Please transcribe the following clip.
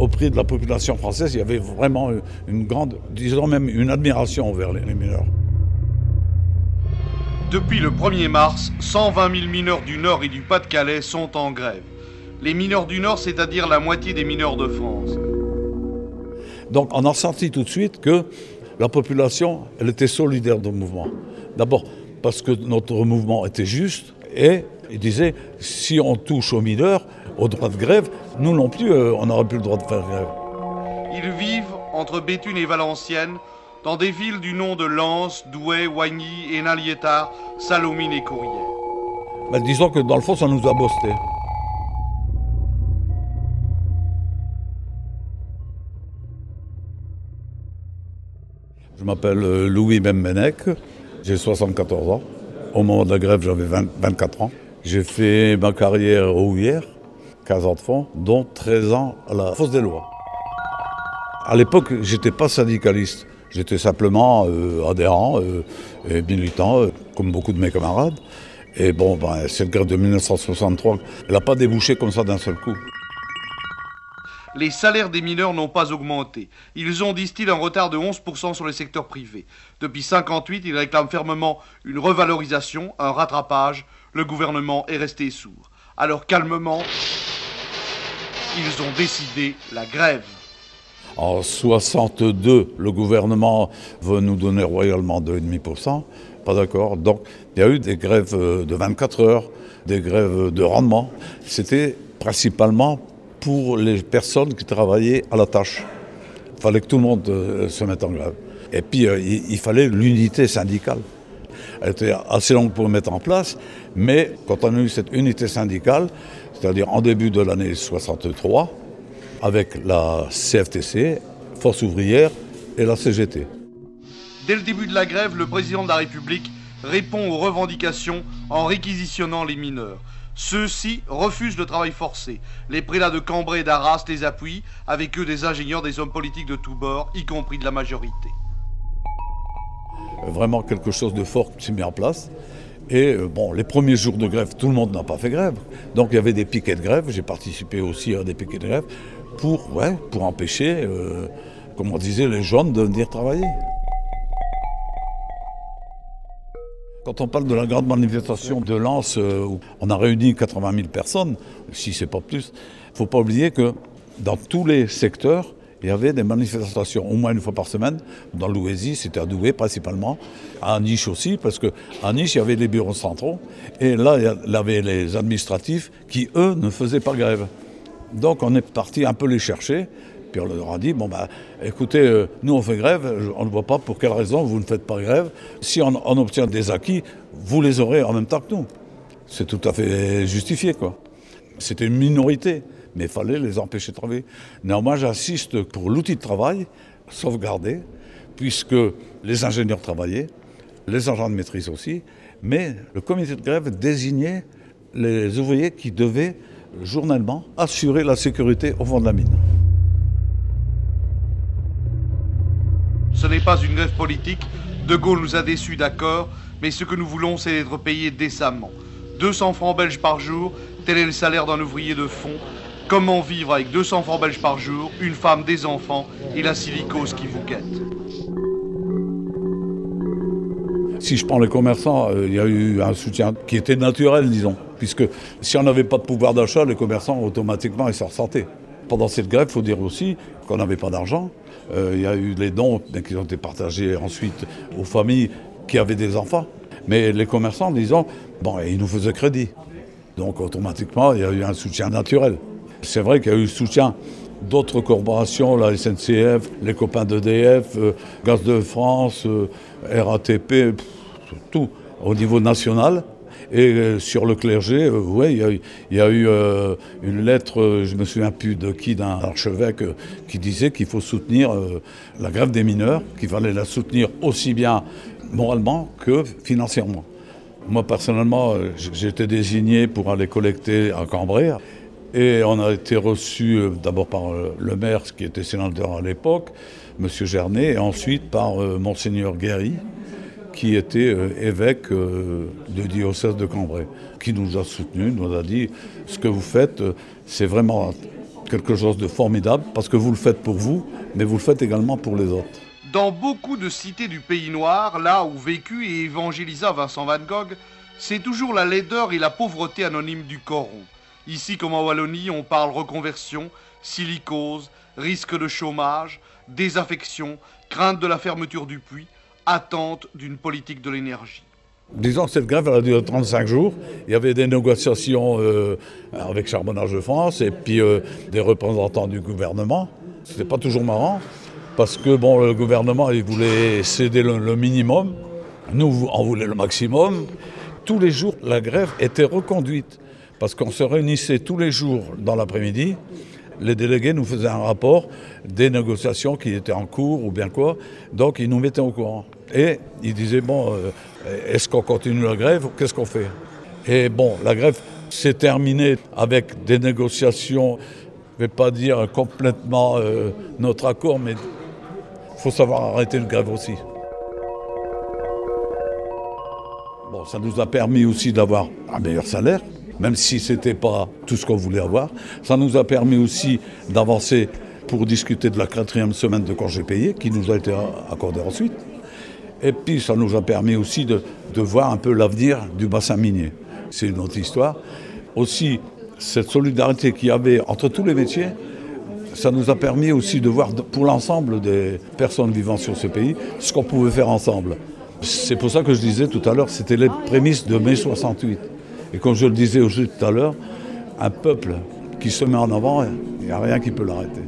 auprès de la population française, il y avait vraiment une grande, disons même une admiration envers les mineurs. Depuis le 1er mars, 120 000 mineurs du Nord et du Pas-de-Calais sont en grève. Les mineurs du Nord, c'est-à-dire la moitié des mineurs de France. Donc on a senti tout de suite que la population, elle était solidaire du mouvement. D'abord parce que notre mouvement était juste et il disait si on touche aux mineurs, au droit de grève, nous non plus, euh, on n'aurait plus le droit de faire grève. Ils vivent entre Béthune et Valenciennes, dans des villes du nom de Lens, Douai, Wagny, Hénin-Liétard, Salomine et Courrières. Ben, disons que dans le fond, ça nous a bossé. Je m'appelle euh, Louis Bembenek, j'ai 74 ans. Au moment de la grève, j'avais 24 ans. J'ai fait ma carrière au Houillère, 15 ans de fond, dont 13 ans à la Fosse des Lois. À l'époque, j'étais pas syndicaliste. J'étais simplement euh, adhérent euh, et militant, comme beaucoup de mes camarades. Et bon, ben, cette grève de 1963, elle n'a pas débouché comme ça d'un seul coup les salaires des mineurs n'ont pas augmenté. Ils ont, disent-ils, un retard de 11% sur le secteur privé. Depuis 58, ils réclament fermement une revalorisation, un rattrapage. Le gouvernement est resté sourd. Alors calmement, ils ont décidé la grève. En 62, le gouvernement veut nous donner royalement 2,5%. Pas d'accord. Donc, il y a eu des grèves de 24 heures, des grèves de rendement. C'était principalement pour les personnes qui travaillaient à la tâche. Il fallait que tout le monde euh, se mette en grève. Et puis, euh, il, fallait l'unité syndicale. Elle était assez longue pour mettre en place, mais quand on a eu cette unité syndicale, c'est-à-dire en début de l'année 63, avec la CFTC, Force ouvrière et la CGT. Dès le début de la grève, le président de la République répond aux revendications en réquisitionnant les mineurs. Ceux-ci refusent le travail forcé. Les prélats de Cambrai et d'Arras les appuient, avec eux des ingénieurs, des hommes politiques de tous bords, y compris de la majorité. Vraiment quelque chose de fort s'est mis en place. Et euh, bon, les premiers jours de grève, tout le monde n'a pas fait grève. Donc il y avait des piquets de grève. J'ai participé aussi à des piquets de grève pour, ouais, pour empêcher, euh, disait, les jeunes de venir travailler. Quand on parle de la grande manifestation de Lens, euh, où on a réuni 80 000 personnes, si c'est pas plus, il ne faut pas oublier que dans tous les secteurs, il y avait des manifestations au moins une fois par semaine. Dans l'Ouésie, c'était à Douai principalement. À Niche aussi, parce qu'à Niche, il y avait les bureaux centraux. Et là, il y avait les administratifs qui, eux, ne faisaient pas grève. Donc on est parti un peu les chercher. Puis on leur a dit, bon bah écoutez, euh, nous on fait grève, on ne voit pas pour quelle raison vous ne faites pas grève? Si on, obtient des acquis, vous les aurez en même temps que nous. C'est tout à fait justifié quoi. C'était une minorité, mais il fallait les empêcher de travailler. Néanmoins, j'assiste pour l'outil de travail sauvegardé, puisque les ingénieurs travaillaient, les agents de maîtrise aussi, mais le comité de grève désignait les ouvriers qui devaient journellement assurer la sécurité au fond de la mine. Ce n'est pas une grève politique. De Gaulle nous a déçus, d'accord, mais ce que nous voulons, c'est être payés décemment. 200 francs belges par jour, tel est le salaire d'un ouvrier de fond. Comment vivre avec 200 francs belges par jour, une femme, des enfants et la silicose qui vous guette Si je prends les commerçants, euh, il y a eu un soutien qui était naturel, disons, puisque si on n'avait pas de pouvoir d'achat, les commerçants, automatiquement, ils s'en ressortaient. Pendant cette grève, il faut dire aussi qu'on n'avait pas d'argent. Euh, il y a eu les dons qui ont été partagés ensuite aux familles qui avaient des enfants. Mais les commerçants, disons, bon, ils nous faisaient crédit. Donc automatiquement, il y a eu un soutien naturel. C'est vrai qu'il y a eu soutien d'autres corporations, la SNCF, les copains d'EDF, euh, Gaz de France, euh, RATP, tout, au niveau national. Et euh, sur le clergé, euh, oui, il y, a eu euh, une lettre, je me souviens plus de qui, d'un archevêque, qui disait qu'il faut soutenir la grève des mineurs, qu'il fallait la soutenir aussi bien moralement que financièrement. Moi, personnellement, été désigné pour aller collecter à Cambrai. Et on a été reçu d'abord par le maire, qui était sénateur à l'époque, M. Gernet, et ensuite par Monseigneur Guéry, qui était euh, évêque euh, de diocèse de Cambrai, qui nous a soutenus, nous a dit ce que vous faites, euh, c'est vraiment quelque chose de formidable parce que vous le faites pour vous, mais vous le faites également pour les autres. Dans beaucoup de cités du pays noir, là où vécut et évangélisa Vincent Van Gogh, c'est toujours la laideur et la pauvreté anonyme du coron. Ici comme en Wallonie, on parle reconversion, silicose, risque de chômage, désaffection, crainte de la fermeture du puits, attente d'une politique de l'énergie. Disons que cette grève a duré 35 jours. Il y avait des négociations euh, avec Charbonnage de France et puis euh, des représentants du gouvernement. C'était pas toujours marrant parce que bon, le gouvernement il voulait céder le minimum. Nous, on voulait le maximum. Tous les jours, la grève était reconduite parce qu'on se réunissait tous les jours dans l'après-midi. Les délégués nous faisaient un rapport des négociations qui étaient en cours ou bien quoi. Donc ils nous mettaient au courant. Et ils disaient, bon, euh, est-ce qu'on continue la grève ou qu'est-ce qu'on fait? Et bon, la grève s'est terminée avec des négociations, je ne vais pas dire complètement euh, notre accord, mais il faut savoir arrêter le grève aussi. Bon, ça nous a permis aussi d'avoir un meilleur salaire, même si ce n'était pas tout ce qu'on voulait avoir. Ça nous a permis aussi d'avancer pour discuter de la quatrième semaine de congé payé qui nous a été accordée ensuite. Et puis ça nous a permis aussi de, de voir un peu l'avenir du bassin minier. C'est une autre histoire. Aussi, cette solidarité qu'il y avait entre tous les métiers, ça nous a permis aussi de voir pour l'ensemble des personnes vivant sur ce pays ce qu'on pouvait faire ensemble. C'est pour ça que je disais tout à l'heure, c'était les prémices de mai 68. Et comme je le disais aussi tout à l'heure, un peuple qui se met en avant, il n'y a rien qui peut l'arrêter.